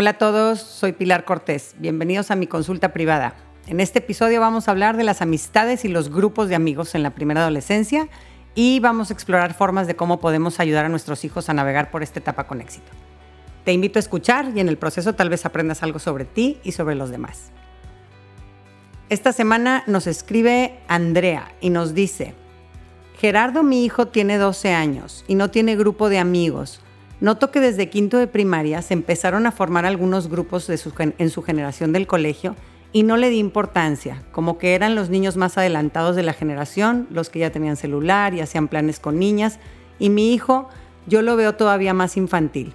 Hola a todos, soy Pilar Cortés. Bienvenidos a mi consulta privada. En este episodio vamos a hablar de las amistades y los grupos de amigos en la primera adolescencia y vamos a explorar formas de cómo podemos ayudar a nuestros hijos a navegar por esta etapa con éxito. Te invito a escuchar y en el proceso tal vez aprendas algo sobre ti y sobre los demás. Esta semana nos escribe Andrea y nos dice, Gerardo mi hijo tiene 12 años y no tiene grupo de amigos. Noto que desde quinto de primaria se empezaron a formar algunos grupos en su generación del colegio y no le di importancia, como que eran los niños más adelantados de la generación, los que ya tenían celular y hacían planes con niñas, y mi hijo yo lo veo todavía más infantil.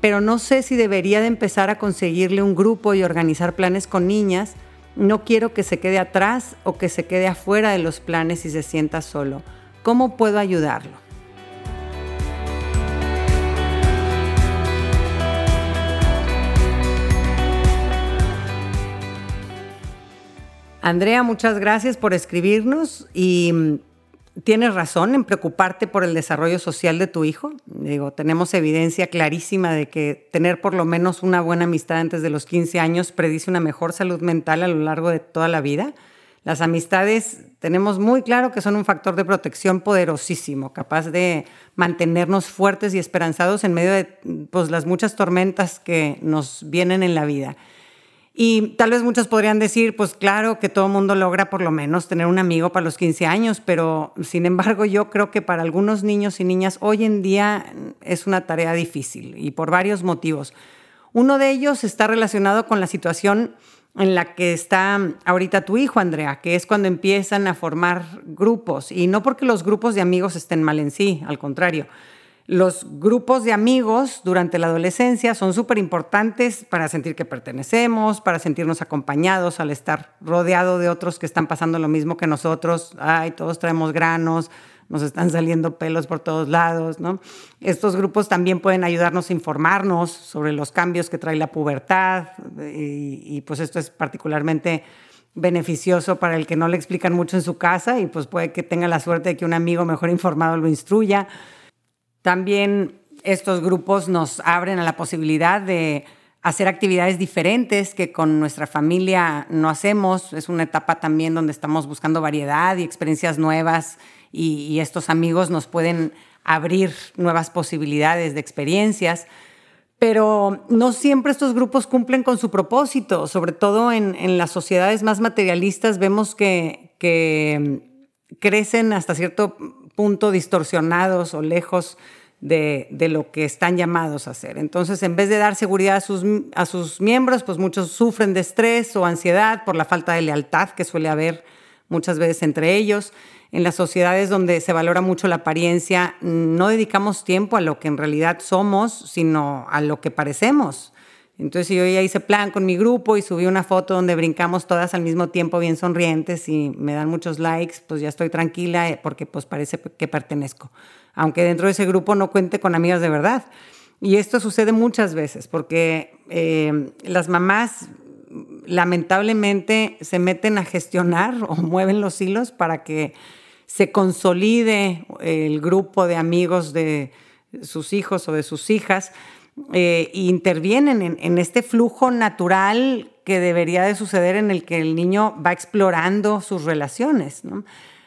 Pero no sé si debería de empezar a conseguirle un grupo y organizar planes con niñas. No quiero que se quede atrás o que se quede afuera de los planes y se sienta solo. ¿Cómo puedo ayudarlo? Andrea, muchas gracias por escribirnos y mm, tienes razón en preocuparte por el desarrollo social de tu hijo. Digo, tenemos evidencia clarísima de que tener por lo menos una buena amistad antes de los 15 años predice una mejor salud mental a lo largo de toda la vida. Las amistades tenemos muy claro que son un factor de protección poderosísimo, capaz de mantenernos fuertes y esperanzados en medio de pues, las muchas tormentas que nos vienen en la vida. Y tal vez muchos podrían decir, pues claro que todo mundo logra por lo menos tener un amigo para los 15 años, pero sin embargo yo creo que para algunos niños y niñas hoy en día es una tarea difícil y por varios motivos. Uno de ellos está relacionado con la situación en la que está ahorita tu hijo, Andrea, que es cuando empiezan a formar grupos. Y no porque los grupos de amigos estén mal en sí, al contrario. Los grupos de amigos durante la adolescencia son súper importantes para sentir que pertenecemos, para sentirnos acompañados al estar rodeado de otros que están pasando lo mismo que nosotros. Ay, todos traemos granos, nos están saliendo pelos por todos lados, ¿no? Estos grupos también pueden ayudarnos a informarnos sobre los cambios que trae la pubertad y, y, pues esto es particularmente beneficioso para el que no le explican mucho en su casa y pues puede que tenga la suerte de que un amigo mejor informado lo instruya. También estos grupos nos abren a la posibilidad de hacer actividades diferentes que con nuestra familia no hacemos. Es una etapa también donde estamos buscando variedad y experiencias nuevas y, estos amigos nos pueden abrir nuevas posibilidades de experiencias. Pero no siempre estos grupos cumplen con su propósito, sobre todo en, las sociedades más materialistas vemos que, que crecen hasta cierto punto distorsionados o lejos de, lo que están llamados a hacer. Entonces, en vez de dar seguridad a sus, a sus miembros, pues muchos sufren de estrés o ansiedad por la falta de lealtad que suele haber muchas veces entre ellos. En las sociedades donde se valora mucho la apariencia, no dedicamos tiempo a lo que en realidad somos, sino a lo que parecemos. Entonces yo ya hice plan con mi grupo y subí una foto donde brincamos todas al mismo tiempo bien sonrientes y me dan muchos likes, pues ya estoy tranquila eh, porque pues parece que pertenezco, aunque dentro de ese grupo no cuente con amigas de verdad. Y esto sucede muchas veces porque eh, las mamás lamentablemente se meten a gestionar o mueven los hilos para que se consolide el grupo de amigos de sus hijos o de sus hijas eh, intervienen en, este flujo natural que debería de suceder en el que el niño va explorando sus relaciones.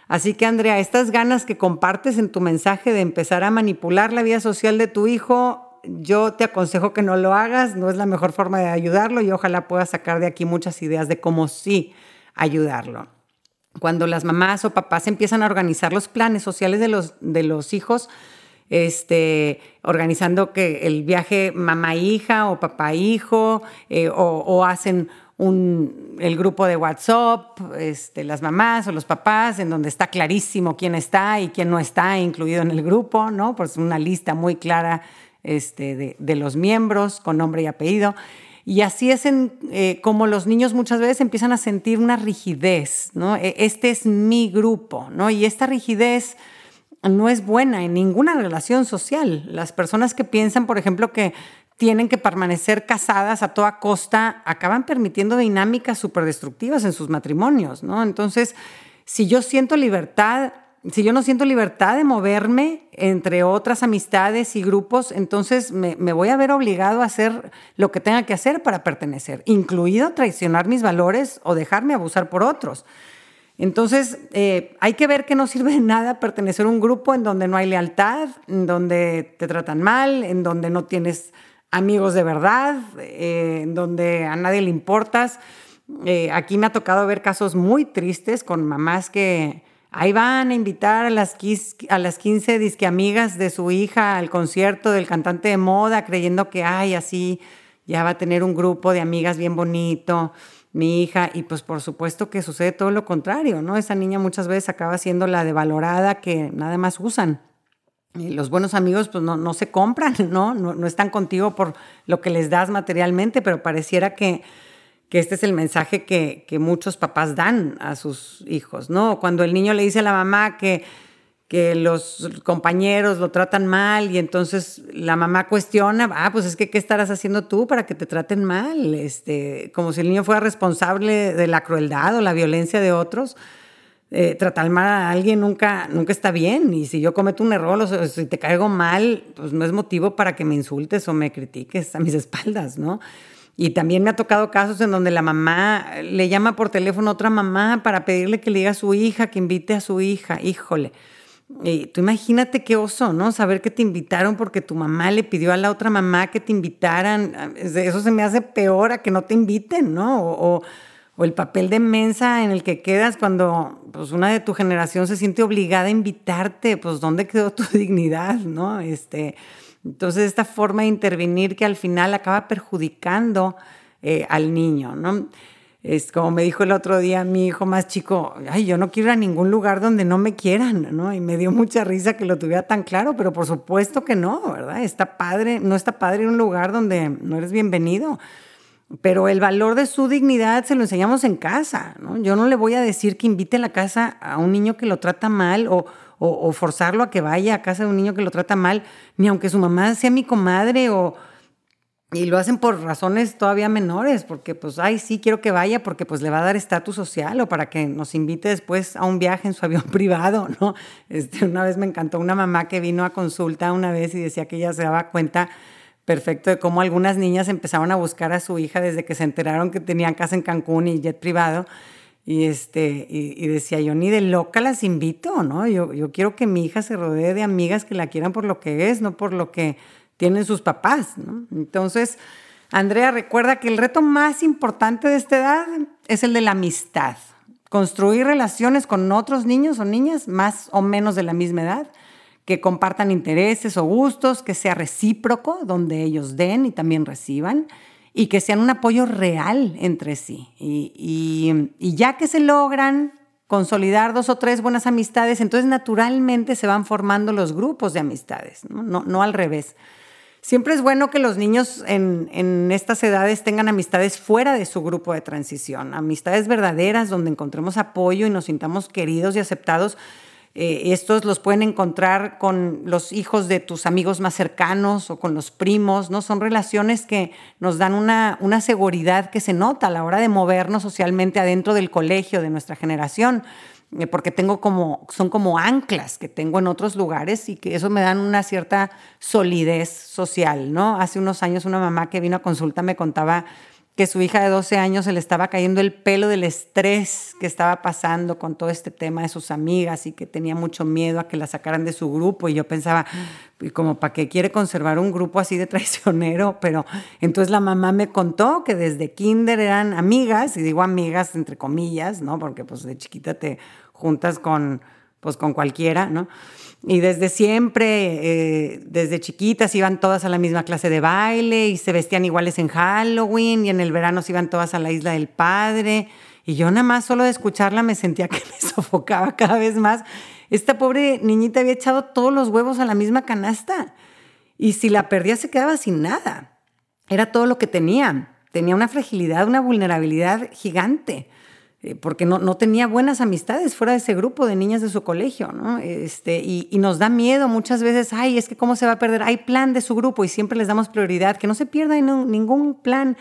Así que Andrea, estas ganas que compartes en tu mensaje de empezar a manipular la vida social de tu hijo yo te aconsejo que no lo hagas, no es la mejor forma de ayudarlo y ojalá puedas sacar de aquí muchas ideas de cómo sí ayudarlo. Cuando las mamás o papás empiezan a organizar los planes sociales de los, de los hijos, este, organizando que el viaje mamá-hija o papá-hijo, eh, o, hacen el grupo de WhatsApp, este, las mamás o los papás, en donde está clarísimo quién está y quién no está incluido en el grupo, ¿no? Pues una lista muy clara este, de, los miembros con nombre y apellido. Y así es en, eh, como los niños muchas veces empiezan a sentir una rigidez, ¿no? E, este es mi grupo, ¿no? Y esta rigidez no es buena en ninguna relación social. Las personas que piensan, por ejemplo, que tienen que permanecer casadas a toda costa, acaban permitiendo dinámicas súper destructivas en sus matrimonios, ¿no? Entonces, si yo siento libertad si yo no siento libertad de moverme entre otras amistades y grupos, entonces me, voy a ver obligado a hacer lo que tenga que hacer para pertenecer, incluido traicionar mis valores o dejarme abusar por otros. Entonces, eh, hay que ver que no sirve de nada pertenecer a un grupo en donde no hay lealtad, en donde te tratan mal, en donde no tienes amigos de verdad, eh, en donde a nadie le importas. Eh, aquí me ha tocado ver casos muy tristes con mamás que ahí van a invitar a las, a las 15 disque amigas de su hija al concierto del cantante de moda, creyendo que, ay, así ya va a tener un grupo de amigas bien bonito mi hija, y pues por supuesto que sucede todo lo contrario, ¿no? Esa niña muchas veces acaba siendo la devalorada que nada más usan. Y los buenos amigos pues no, no se compran, ¿no? ¿no? ¿no? están contigo por lo que les das materialmente, pero pareciera que, que este es el mensaje que, que muchos papás dan a sus hijos, ¿no? Cuando el niño le dice a la mamá que que los compañeros lo tratan mal y entonces la mamá cuestiona, ah, pues es que ¿qué estarás haciendo tú para que te traten mal? Este, como si el niño fuera responsable de la crueldad o la violencia de otros. Eh, tratar mal a alguien nunca, nunca está bien y si yo cometo un error o si te caigo mal, pues no es motivo para que me insultes o me critiques a mis espaldas, ¿no? Y también me ha tocado casos en donde la mamá le llama por teléfono a otra mamá para pedirle que le diga a su hija, que invite a su hija. Híjole, y tú imagínate qué oso, ¿no? Saber que te invitaron porque tu mamá le pidió a la otra mamá que te invitaran. Eso se me hace peor a que no te inviten, ¿no? O, o el papel de mensa en el que quedas cuando pues, una de tu generación se siente obligada a invitarte. Pues, ¿dónde quedó tu dignidad, no? Este, entonces, esta forma de intervenir que al final acaba perjudicando eh, al niño, ¿no? Es como me dijo el otro día mi hijo más chico, ay, yo no quiero ir a ningún lugar donde no me quieran, ¿no? Y me dio mucha risa que lo tuviera tan claro, pero por supuesto que no, ¿verdad? Está padre, no está padre un lugar donde no eres bienvenido. Pero el valor de su dignidad se lo enseñamos en casa, ¿no? Yo no le voy a decir que invite a la casa a un niño que lo trata mal o, o forzarlo a que vaya a casa de un niño que lo trata mal, ni aunque su mamá sea mi comadre o y lo hacen por razones todavía menores, porque pues, ay, sí, quiero que vaya porque pues le va a dar estatus social o para que nos invite después a un viaje en su avión privado, ¿no? Este, una vez me encantó una mamá que vino a consulta una vez y decía que ella se daba cuenta perfecto de cómo algunas niñas empezaron a buscar a su hija desde que se enteraron que tenían casa en Cancún y jet privado. Y, este, y, decía, yo ni de loca las invito, ¿no? Yo, yo quiero que mi hija se rodee de amigas que la quieran por lo que es, no por lo que tienen sus papás. ¿no? Entonces, Andrea recuerda que el reto más importante de esta edad es el de la amistad. Construir relaciones con otros niños o niñas más o menos de la misma edad, que compartan intereses o gustos, que sea recíproco, donde ellos den y también reciban, y que sean un apoyo real entre sí. Y, y ya que se logran consolidar dos o tres buenas amistades, entonces naturalmente se van formando los grupos de amistades, no, no, no al revés. Siempre es bueno que los niños en, estas edades tengan amistades fuera de su grupo de transición, amistades verdaderas donde encontremos apoyo y nos sintamos queridos y aceptados. Eh, estos los pueden encontrar con los hijos de tus amigos más cercanos o con los primos, ¿no? Son relaciones que nos dan una, una seguridad que se nota a la hora de movernos socialmente adentro del colegio de nuestra generación. Eh, porque tengo como, son como anclas que tengo en otros lugares y que eso me dan una cierta solidez social, ¿no? Hace unos años una mamá que vino a consulta me contaba que su hija de 12 años se le estaba cayendo el pelo del estrés que estaba pasando con todo este tema de sus amigas y que tenía mucho miedo a que la sacaran de su grupo. Y yo pensaba, como para qué quiere conservar un grupo así de traicionero, pero entonces la mamá me contó que desde kinder eran amigas, y digo amigas entre comillas, ¿no? Porque pues de chiquita te juntas con, pues, con cualquiera, ¿no? Y desde siempre, eh, desde chiquitas, iban todas a la misma clase de baile y se vestían iguales en Halloween y en el verano se iban todas a la isla del padre. Y yo nada más solo de escucharla me sentía que me sofocaba cada vez más. Esta pobre niñita había echado todos los huevos a la misma canasta y si la perdía se quedaba sin nada. Era todo lo que tenía. Tenía una fragilidad, una vulnerabilidad gigante. Eh, porque no, no, tenía buenas amistades fuera de ese grupo de niñas de su colegio, ¿no? Este, y, nos da miedo muchas veces, ay, es que cómo se va a perder, hay plan de su grupo y siempre les damos prioridad, que no se pierda ningún plan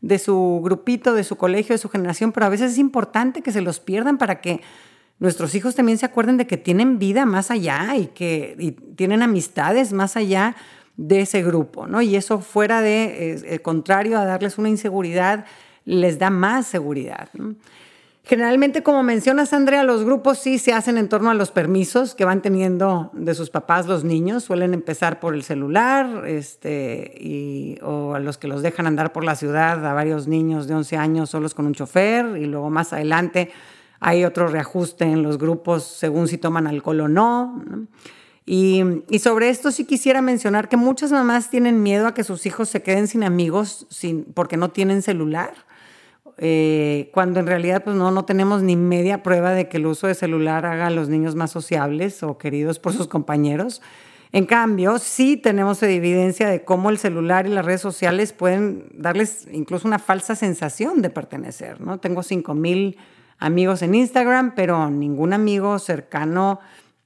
de su grupito, de su colegio, de su generación, pero a veces es importante que se los pierdan para que nuestros hijos también se acuerden de que tienen vida más allá y que tienen amistades más allá de ese grupo, ¿no? Y eso fuera de, eh, contrario a darles una inseguridad, les da más seguridad. Generalmente, como mencionas, Andrea, los grupos sí se hacen en torno a los permisos que van teniendo de sus papás los niños. Suelen empezar por el celular este, y, o a los que los dejan andar por la ciudad a varios niños de 11 años solos con un chofer y luego más adelante hay otro reajuste en los grupos según si toman alcohol o no. Y, y, sobre esto sí quisiera mencionar que muchas mamás tienen miedo a que sus hijos se queden sin amigos sin, porque no tienen celular. Eh, cuando en realidad pues no, no tenemos ni media prueba de que el uso de celular haga a los niños más sociables o queridos por sus compañeros. En cambio, sí tenemos evidencia de cómo el celular y las redes sociales pueden darles incluso una falsa sensación de pertenecer. ¿no? Tengo 5,000 amigos en Instagram, pero ningún amigo cercano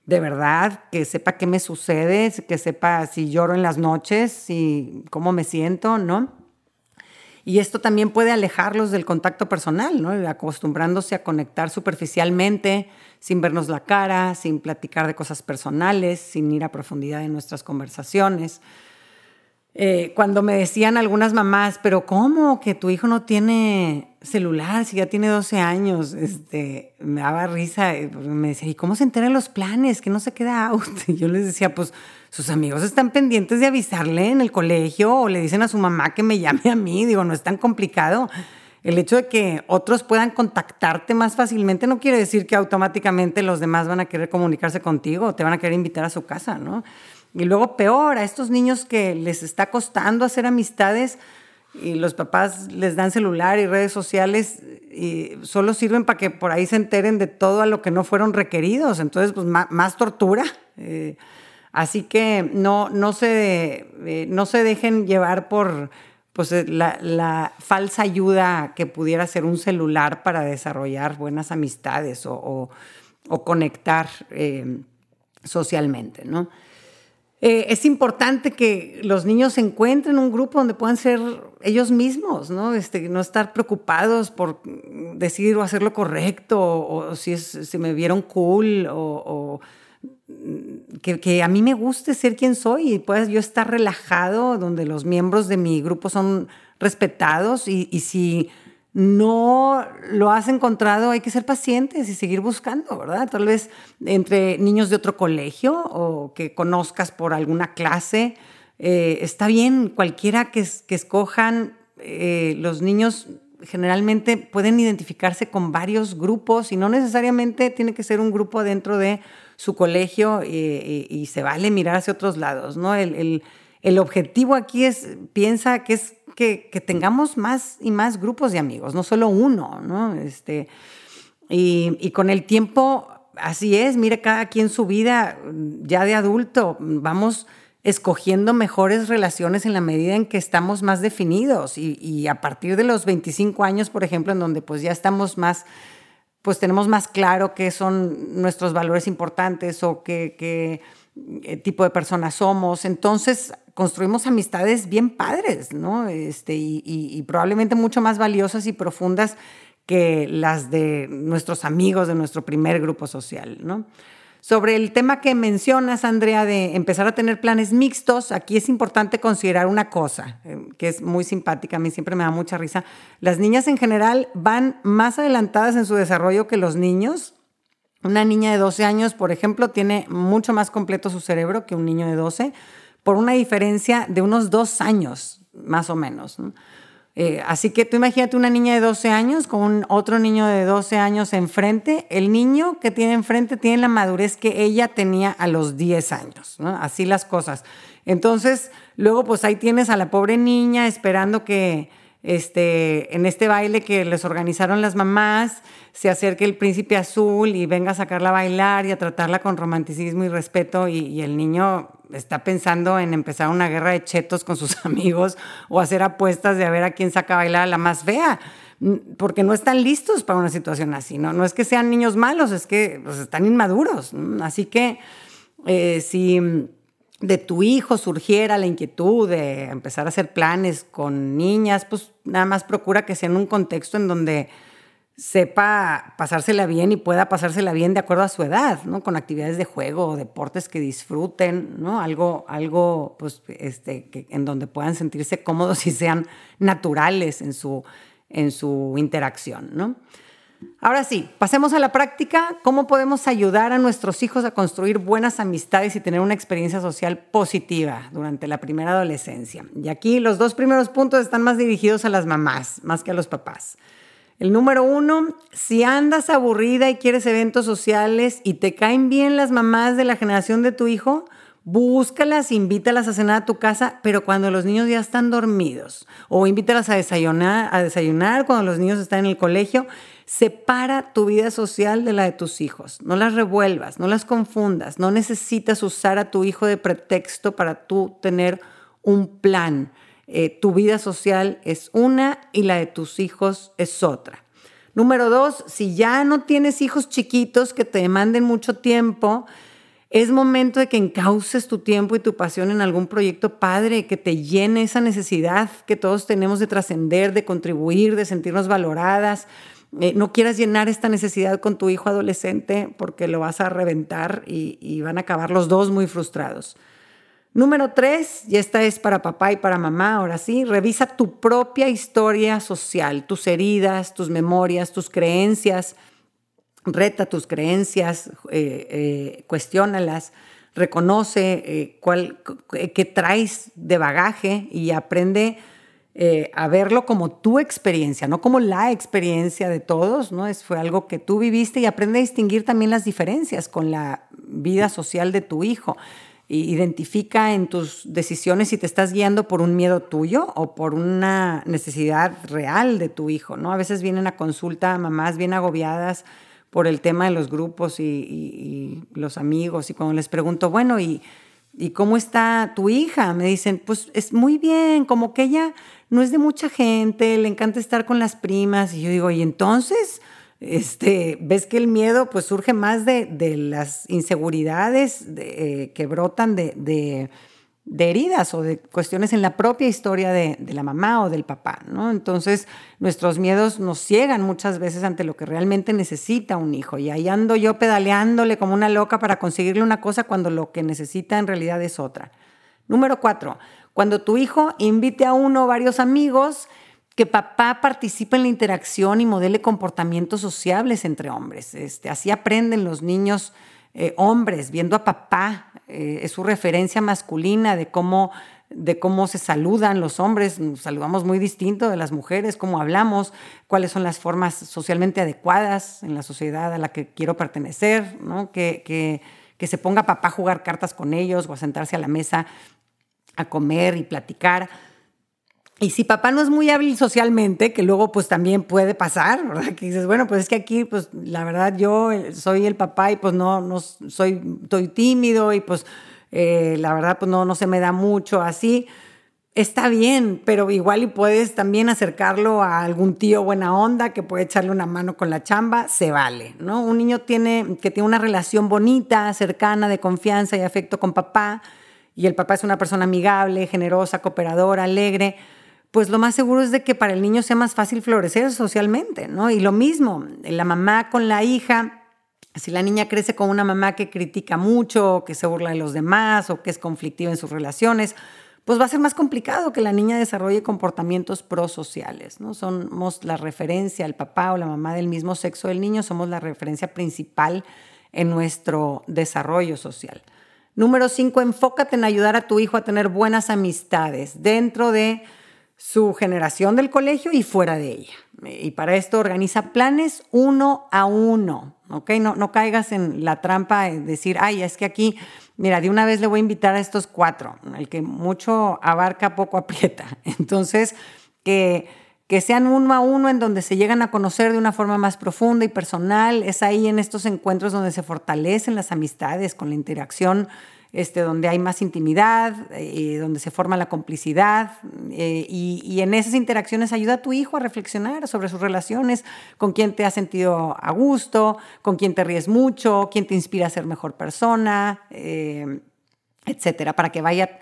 de verdad que sepa qué me sucede, que sepa si lloro en las noches, y cómo me siento, ¿no? Y esto también puede alejarlos del contacto personal, acostumbrándose a conectar superficialmente, sin vernos la cara, sin platicar de cosas personales, sin ir a profundidad en nuestras conversaciones. Eh, cuando me decían algunas mamás, pero ¿cómo que tu hijo no tiene celular si ya tiene 12 años? Este, me daba risa, eh, me decía, ¿y cómo se enteran los planes? Que no se queda out. Y yo les decía, pues sus amigos están pendientes de avisarle en el colegio o le dicen a su mamá que me llame a mí. Digo, no es tan complicado. El hecho de que otros puedan contactarte más fácilmente no quiere decir que automáticamente los demás van a querer comunicarse contigo o te van a querer invitar a su casa, ¿no? Y luego peor, a estos niños que les está costando hacer amistades y los papás les dan celular y redes sociales y solo sirven para que por ahí se enteren de todo a lo que no fueron requeridos. Entonces, pues más, tortura. Eh, así que no, no, se, eh, no se dejen llevar por pues, eh, la, falsa ayuda que pudiera ser un celular para desarrollar buenas amistades o, conectar socialmente, ¿no? Eh, es importante que los niños encuentren un grupo donde puedan ser ellos mismos, ¿no? Este, no estar preocupados por decir o hacer lo correcto, o, si, es, si me vieron cool, o, que, a mí me guste ser quien soy y pueda yo estar relajado, donde los miembros de mi grupo son respetados y, y si no lo has encontrado, hay que ser pacientes y seguir buscando, ¿verdad? Tal vez entre niños de otro colegio o que conozcas por alguna clase. Eh, está bien, cualquiera que, escojan, eh, los niños generalmente pueden identificarse con varios grupos y no necesariamente tiene que ser un grupo dentro de su colegio y, se vale mirar hacia otros lados, ¿no? el, el objetivo aquí es, piensa que es que, tengamos más y más grupos de amigos, no solo uno, ¿no? Este, y, con el tiempo, así es, mire cada quien su vida, ya de adulto, vamos escogiendo mejores relaciones en la medida en que estamos más definidos y, a partir de los 25 años, por ejemplo, en donde pues ya estamos más, pues tenemos más claro qué son nuestros valores importantes o qué, eh, tipo de personas somos, entonces construimos amistades bien padres, ¿no? Este, y, probablemente mucho más valiosas y profundas que las de nuestros amigos de nuestro primer grupo social, ¿no? Sobre el tema que mencionas, Andrea, de empezar a tener planes mixtos, aquí es importante considerar una cosa eh, que es muy simpática, a mí siempre me da mucha risa. Las niñas en general van más adelantadas en su desarrollo que los niños. Una niña de 12 años, por ejemplo, tiene mucho más completo su cerebro que un niño de 12 por una diferencia de unos dos años, más o menos. Eh, así que tú imagínate una niña de 12 años con otro niño de 12 años enfrente. El niño que tiene enfrente tiene la madurez que ella tenía a los 10 años. Así las cosas. Entonces, luego pues ahí tienes a la pobre niña esperando que este, en este baile que les organizaron las mamás, se acerque el príncipe azul y venga a sacarla a bailar y a tratarla con romanticismo y respeto y, el niño está pensando en empezar una guerra de chetos con sus amigos o hacer apuestas de a ver a quién saca a bailar a la más fea, porque no están listos para una situación así, ¿no? No es que sean niños malos, es que pues, están inmaduros. Así que eh, si de tu hijo surgiera la inquietud de empezar a hacer planes con niñas, pues nada más procura que sea en un contexto en donde sepa pasársela bien y pueda pasársela bien de acuerdo a su edad, ¿no? Con actividades de juego deportes que disfruten, ¿no? Algo, algo pues, este, en donde puedan sentirse cómodos y sean naturales en su, en su interacción, ¿no? Ahora sí, pasemos a la práctica. ¿Cómo podemos ayudar a nuestros hijos a construir buenas amistades y tener una experiencia social positiva durante la primera adolescencia? Y aquí los dos primeros puntos están más dirigidos a las mamás, más que a los papás. El número uno, si andas aburrida y quieres eventos sociales y te caen bien las mamás de la generación de tu hijo, búscalas, invítalas a cenar a tu casa, pero cuando los niños ya están dormidos. O invítalas a desayunar, a desayunar cuando los niños están en el colegio Separa tu vida social de la de tus hijos. No las revuelvas, no las confundas. No necesitas usar a tu hijo de pretexto para tú tener un plan. Eh, tu vida social es una y la de tus hijos es otra. Número dos, si ya no tienes hijos chiquitos que te demanden mucho tiempo, es momento de que encauces tu tiempo y tu pasión en algún proyecto padre que te llene esa necesidad que todos tenemos de trascender, de contribuir, de sentirnos valoradas, eh, no quieras llenar esta necesidad con tu hijo adolescente porque lo vas a reventar y, van a acabar los dos muy frustrados. Número tres, y esta es para papá y para mamá, ahora sí, revisa tu propia historia social, tus heridas, tus memorias, tus creencias, reta tus creencias, eh, eh, cuestiónalas, reconoce cuál, qué traes de bagaje y aprende eh, a verlo como tu experiencia, no como la experiencia de todos, ¿no? Es, fue algo que tú viviste y aprende a distinguir también las diferencias con la vida social de tu hijo. identifica en tus decisiones si te estás guiando por un miedo tuyo o por una necesidad real de tu hijo, ¿no? A veces vienen a consulta mamás bien agobiadas por el tema de los grupos y, los amigos y cuando les pregunto, bueno, ¿y, ¿y cómo está tu hija? Me dicen, pues es muy bien, como que ella no es de mucha gente, le encanta estar con las primas. Y yo digo, ¿y entonces? Este, ves que el miedo pues surge más de, las inseguridades eh, que brotan de, heridas o de cuestiones en la propia historia de, la mamá o del papá, ¿no? Entonces, nuestros miedos nos ciegan muchas veces ante lo que realmente necesita un hijo. Y ahí ando yo pedaleándole como una loca para conseguirle una cosa cuando lo que necesita en realidad es otra. Número cuatro, cuando tu hijo invite a uno o varios amigos, que papá participe en la interacción y modele comportamientos sociables entre hombres. Este, así aprenden los niños eh, hombres, viendo a papá, eh, es su referencia masculina de cómo, de cómo se saludan los hombres, nos saludamos muy distinto de las mujeres, cómo hablamos, cuáles son las formas socialmente adecuadas en la sociedad a la que quiero pertenecer, ¿no? que, que, que se ponga papá a jugar cartas con ellos o a sentarse a la mesa a comer y platicar. Y si papá no es muy hábil socialmente, que luego pues también puede pasar, ¿verdad? Que dices, bueno, pues es que aquí pues la verdad yo soy el papá y pues no, no soy, estoy tímido y pues eh, la verdad pues no, no se me da mucho así. Está bien, pero igual y puedes también acercarlo a algún tío buena onda que puede echarle una mano con la chamba, se vale, ¿no? Un niño tiene, que tiene una relación bonita, cercana, de confianza y afecto con papá, y el papá es una persona amigable, generosa, cooperadora, alegre, pues lo más seguro es de que para el niño sea más fácil florecer socialmente, ¿no? Y lo mismo, la mamá con la hija, si la niña crece con una mamá que critica mucho, que se burla de los demás o que es conflictiva en sus relaciones, pues va a ser más complicado que la niña desarrolle comportamientos prosociales, ¿no? Somos la referencia, el papá o la mamá del mismo sexo del niño, somos la referencia principal en nuestro desarrollo social. Número cinco, enfócate en ayudar a tu hijo a tener buenas amistades dentro de su generación del colegio y fuera de ella. Y para esto organiza planes uno a uno, ¿ok? No, no caigas en la trampa de decir, ay, es que aquí, mira, de una vez le voy a invitar a estos cuatro. El que mucho abarca, poco aprieta. Entonces, que que sean uno a uno en donde se llegan a conocer de una forma más profunda y personal. Es ahí en estos encuentros donde se fortalecen las amistades con la interacción, este, donde hay más intimidad, eh, donde se forma la complicidad. Eh, y, en esas interacciones ayuda a tu hijo a reflexionar sobre sus relaciones, con quién te has sentido a gusto, con quién te ríes mucho, quién te inspira a ser mejor persona, eh, etcétera, para que vaya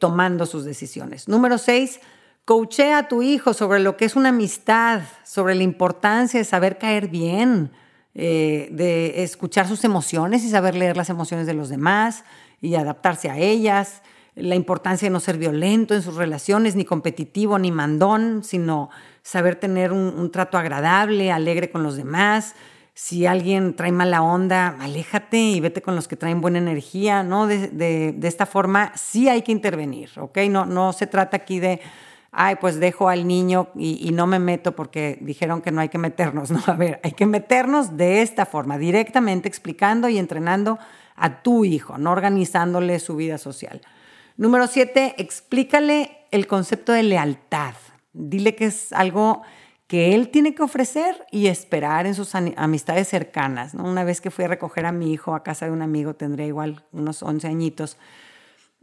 tomando sus decisiones. Número seis, Coachea a tu hijo sobre lo que es una amistad, sobre la importancia de saber caer bien, eh, de escuchar sus emociones y saber leer las emociones de los demás y adaptarse a ellas, la importancia de no ser violento en sus relaciones, ni competitivo, ni mandón, sino saber tener un, trato agradable, alegre con los demás. Si alguien trae mala onda, aléjate y vete con los que traen buena energía, ¿no? De, esta forma sí hay que intervenir, ¿ok? No, no se trata aquí de ay, pues dejo al niño y, no me meto porque dijeron que no hay que meternos. No, a ver, hay que meternos de esta forma, directamente explicando y entrenando a tu hijo, no organizándole su vida social. Número siete, explícale el concepto de lealtad. Dile que es algo que él tiene que ofrecer y esperar en sus amistades cercanas. Una vez que fui a recoger a mi hijo a casa de un amigo, tendría igual unos 11 añitos,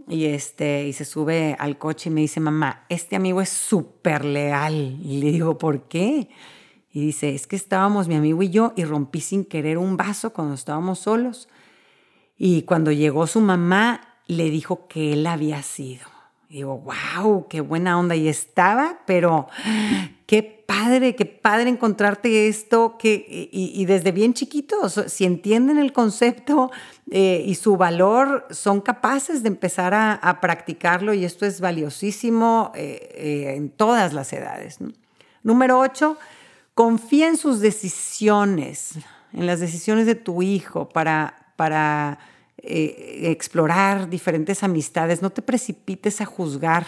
y, este, y se sube al coche y me dice, mamá, este amigo es súper leal. Y le digo, ¿por qué? Y dice, es que estábamos mi amigo y yo y rompí sin querer un vaso cuando estábamos solos. Y cuando llegó su mamá, le dijo que él había sido. Y digo, wow, qué buena onda. Y estaba, pero qué padre, qué padre encontrarte esto, que, y, desde bien chiquitos, si entienden el concepto eh, y su valor, son capaces de empezar a, practicarlo y esto es valiosísimo eh, eh, en todas las edades. Número ocho, confía en sus decisiones, en las decisiones de tu hijo para... para explorar diferentes amistades, no te precipites a juzgar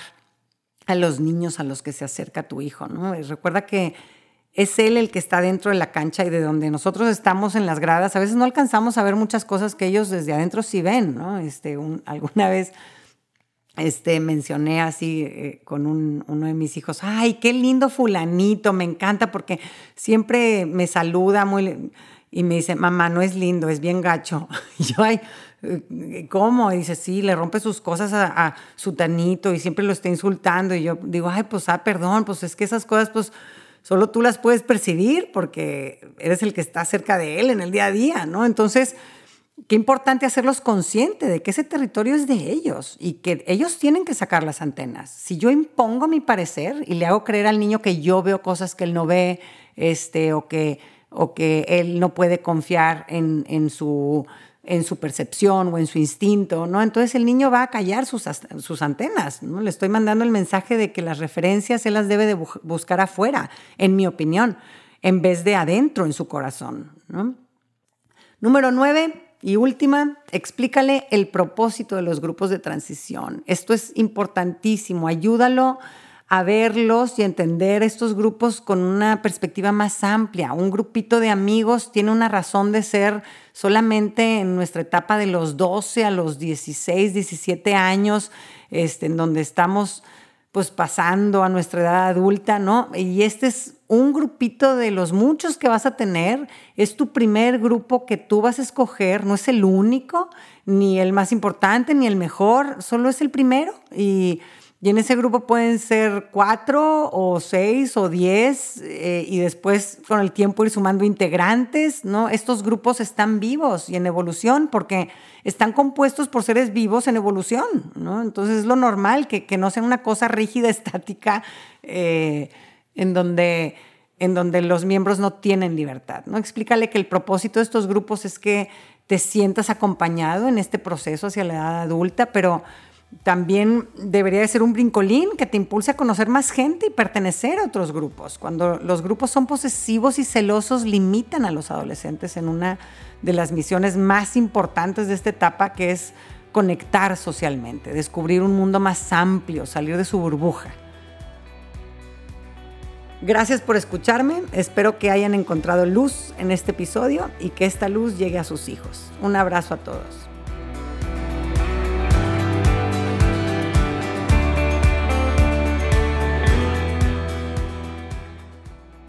a los niños a los que se acerca tu hijo, ¿no? Recuerda que es él el que está dentro de la cancha y de donde nosotros estamos en las gradas, a veces no alcanzamos a ver muchas cosas que ellos desde adentro sí ven, ¿no? Este, alguna vez este, mencioné así eh, con uno de mis hijos, ay, qué lindo fulanito, me encanta porque siempre me saluda muy y me dice, mamá, no es lindo, es bien gacho. Y yo, ay, ¿cómo? Y dice, sí, le rompe sus cosas a, su tanito y siempre lo está insultando. Y yo digo, ay, pues, ah, perdón, pues es que esas cosas, pues, solo tú las puedes percibir porque eres el que está cerca de él en el día a día, ¿no? Entonces, qué importante hacerlos conscientes de que ese territorio es de ellos y que ellos tienen que sacar las antenas. Si yo impongo mi parecer y le hago creer al niño que yo veo cosas que él no ve, este, o que, o que él no puede confiar en, en su en su percepción o en su instinto, ¿no? Entonces el niño va a callar sus, sus antenas, ¿no? Le estoy mandando el mensaje de que las referencias él las debe de buscar afuera, en mi opinión, en vez de adentro en su corazón, ¿no? Número nueve y última, explícale el propósito de los grupos de transición. Esto es importantísimo, ayúdalo a verlos y entender estos grupos con una perspectiva más amplia. Un grupito de amigos tiene una razón de ser solamente en nuestra etapa de los 12 a los 16, 17 años, este, en donde estamos pues pasando a nuestra edad adulta, ¿no? Y este es un grupito de los muchos que vas a tener, es tu primer grupo que tú vas a escoger, no es el único, ni el más importante, ni el mejor, solo es el primero. Y y en ese grupo pueden ser cuatro o seis o diez eh, y después con el tiempo ir sumando integrantes, ¿no? Estos grupos están vivos y en evolución porque están compuestos por seres vivos en evolución, ¿no? Entonces es lo normal que, no sea una cosa rígida, estática, eh, en, donde, en donde los miembros no tienen libertad, ¿no? Explícale que el propósito de estos grupos es que te sientas acompañado en este proceso hacia la edad adulta, pero también debería de ser un brincolín que te impulse a conocer más gente y pertenecer a otros grupos. Cuando los grupos son posesivos y celosos, limitan a los adolescentes en una de las misiones más importantes de esta etapa, que es conectar socialmente, descubrir un mundo más amplio, salir de su burbuja. Gracias por escucharme, espero que hayan encontrado luz en este episodio y que esta luz llegue a sus hijos. Un abrazo a todos.